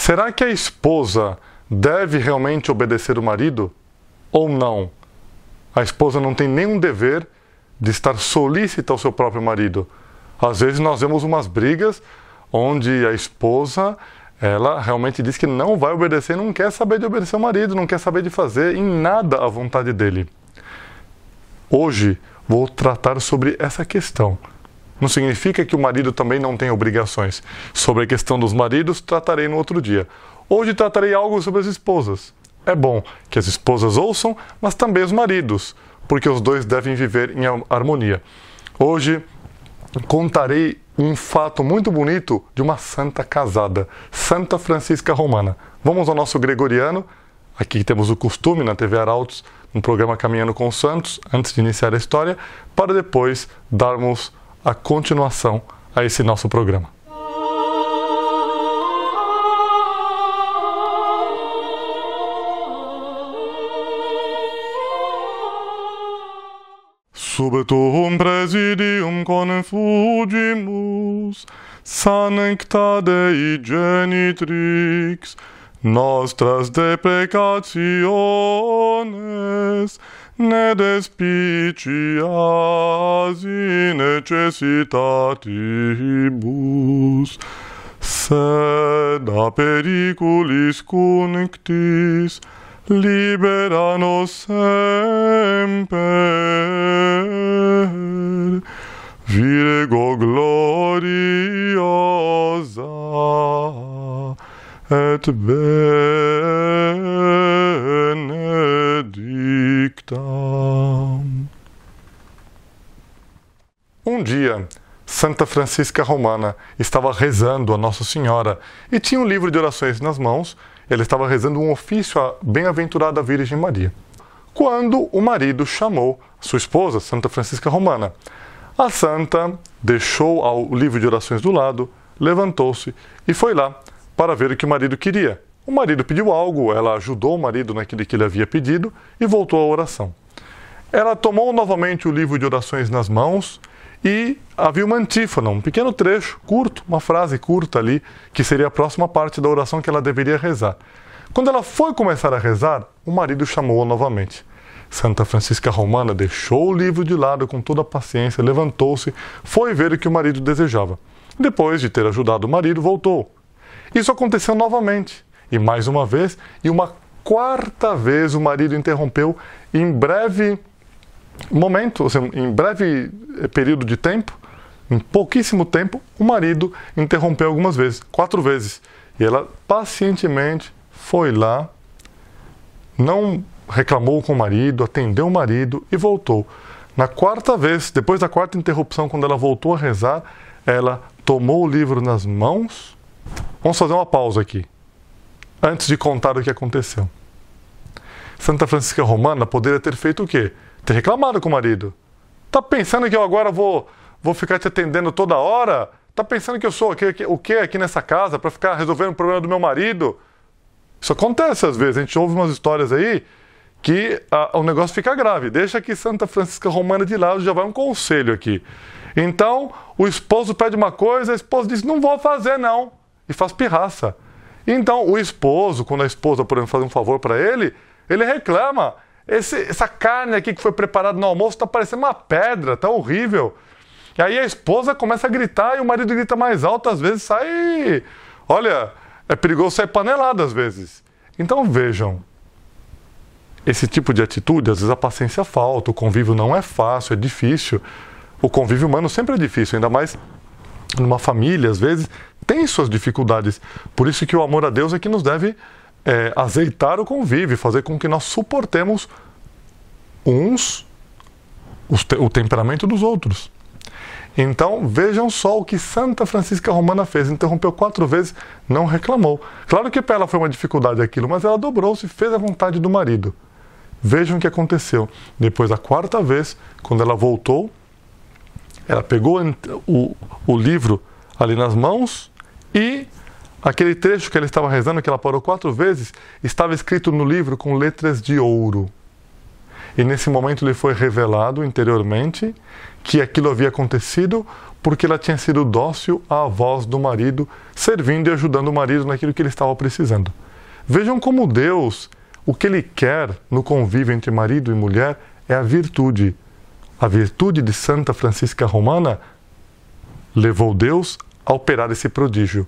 Será que a esposa deve realmente obedecer o marido ou não? A esposa não tem nenhum dever de estar solícita ao seu próprio marido. Às vezes nós vemos umas brigas onde a esposa ela realmente diz que não vai obedecer, não quer saber de obedecer ao marido, não quer saber de fazer em nada a vontade dele. Hoje vou tratar sobre essa questão. Não significa que o marido também não tem obrigações. Sobre a questão dos maridos, tratarei no outro dia. Hoje tratarei algo sobre as esposas. É bom que as esposas ouçam, mas também os maridos, porque os dois devem viver em harmonia. Hoje contarei um fato muito bonito de uma santa casada, Santa Francisca Romana. Vamos ao nosso gregoriano. Aqui temos o costume na TV Arautos, no programa Caminhando com os Santos, antes de iniciar a história, para depois darmos a continuação a esse nosso programa. Sub tuum presidium confugimus, sancta Dei genitrix, nostras deprecationes, ne despicias in necessitatibus, sed a periculis cunctis, libera nos semper, Virgo gloriosa et bella, Um dia, Santa Francisca Romana estava rezando a Nossa Senhora e tinha um livro de orações nas mãos. Ele estava rezando um ofício à bem-aventurada Virgem Maria. Quando o marido chamou sua esposa, Santa Francisca Romana, a santa deixou o livro de orações do lado, levantou-se e foi lá para ver o que o marido queria. O marido pediu algo, ela ajudou o marido naquilo que ele havia pedido e voltou à oração. Ela tomou novamente o livro de orações nas mãos e havia uma antífona, um pequeno trecho, curto, uma frase curta ali, que seria a próxima parte da oração que ela deveria rezar. Quando ela foi começar a rezar, o marido chamou-a novamente. Santa Francisca Romana deixou o livro de lado com toda a paciência, levantou-se, foi ver o que o marido desejava. Depois de ter ajudado o marido, voltou. Isso aconteceu novamente. E mais uma vez, e uma quarta vez o marido interrompeu em breve momento, ou seja, em breve eh, período de tempo, em pouquíssimo tempo, o marido interrompeu algumas vezes, quatro vezes. E ela pacientemente foi lá, não reclamou com o marido, atendeu o marido e voltou. Na quarta vez, depois da quarta interrupção, quando ela voltou a rezar, ela tomou o livro nas mãos Vamos fazer uma pausa aqui, antes de contar o que aconteceu. Santa Francisca Romana poderia ter feito o quê? Ter reclamado com o marido. Tá pensando que eu agora vou, vou ficar te atendendo toda hora? Tá pensando que eu sou aqui, aqui, o quê aqui nessa casa para ficar resolvendo o problema do meu marido? Isso acontece às vezes. A gente ouve umas histórias aí que a, o negócio fica grave. Deixa que Santa Francisca Romana de lado, já vai um conselho aqui. Então, o esposo pede uma coisa, a esposa diz: Não vou fazer, não e faz pirraça. Então, o esposo, quando a esposa, por exemplo, faz um favor para ele, ele reclama. Esse, essa carne aqui que foi preparada no almoço está parecendo uma pedra, tá horrível. E aí a esposa começa a gritar e o marido grita mais alto, às vezes sai. Olha, é perigoso sair panelado às vezes. Então vejam, esse tipo de atitude, às vezes a paciência falta, o convívio não é fácil, é difícil. O convívio humano sempre é difícil, ainda mais numa família, às vezes, tem suas dificuldades. Por isso que o amor a Deus é que nos deve é, azeitar o convívio, fazer com que nós suportemos uns o temperamento dos outros. Então vejam só o que Santa Francisca Romana fez. Interrompeu quatro vezes, não reclamou. Claro que para ela foi uma dificuldade aquilo, mas ela dobrou-se e fez a vontade do marido. Vejam o que aconteceu. Depois da quarta vez, quando ela voltou, ela pegou o, o livro ali nas mãos e aquele trecho que ela estava rezando, que ela parou quatro vezes, estava escrito no livro com letras de ouro. E nesse momento lhe foi revelado interiormente que aquilo havia acontecido porque ela tinha sido dócil à voz do marido, servindo e ajudando o marido naquilo que ele estava precisando. Vejam como Deus, o que ele quer no convívio entre marido e mulher é a virtude. A virtude de Santa Francisca Romana levou Deus a operar esse prodígio.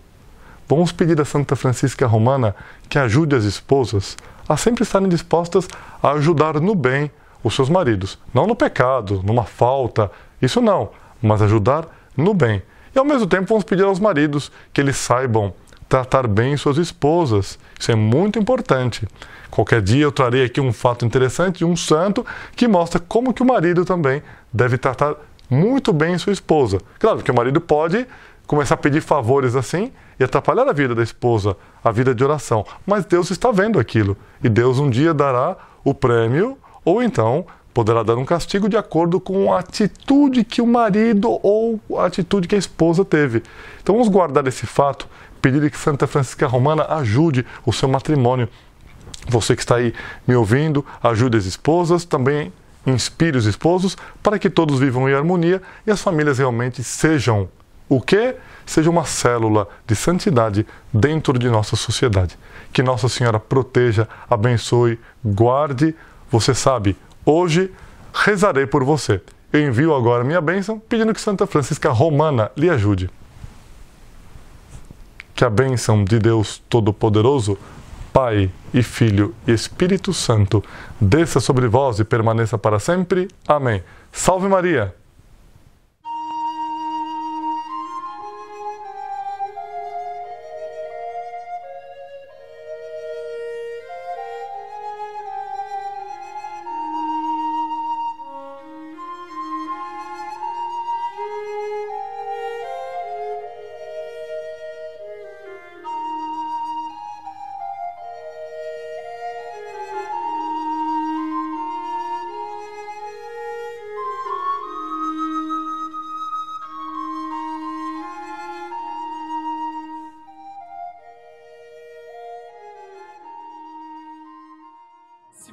Vamos pedir a Santa Francisca Romana que ajude as esposas a sempre estarem dispostas a ajudar no bem os seus maridos, não no pecado, numa falta, isso não, mas ajudar no bem. E ao mesmo tempo vamos pedir aos maridos que eles saibam tratar bem suas esposas. Isso é muito importante. Qualquer dia eu trarei aqui um fato interessante de um santo que mostra como que o marido também deve tratar muito bem sua esposa. Claro que o marido pode começar a pedir favores assim e atrapalhar a vida da esposa, a vida de oração. Mas Deus está vendo aquilo e Deus um dia dará o prêmio ou então poderá dar um castigo de acordo com a atitude que o marido ou a atitude que a esposa teve. Então vamos guardar esse fato, pedir que Santa Francisca Romana ajude o seu matrimônio. Você que está aí me ouvindo, ajude as esposas, também inspire os esposos para que todos vivam em harmonia e as famílias realmente sejam o que? Seja uma célula de santidade dentro de nossa sociedade. Que Nossa Senhora proteja, abençoe, guarde. Você sabe, hoje rezarei por você. Eu envio agora minha bênção, pedindo que Santa Francisca Romana lhe ajude. Que a bênção de Deus Todo-Poderoso, Pai e Filho e Espírito Santo, desça sobre vós e permaneça para sempre. Amém. Salve Maria!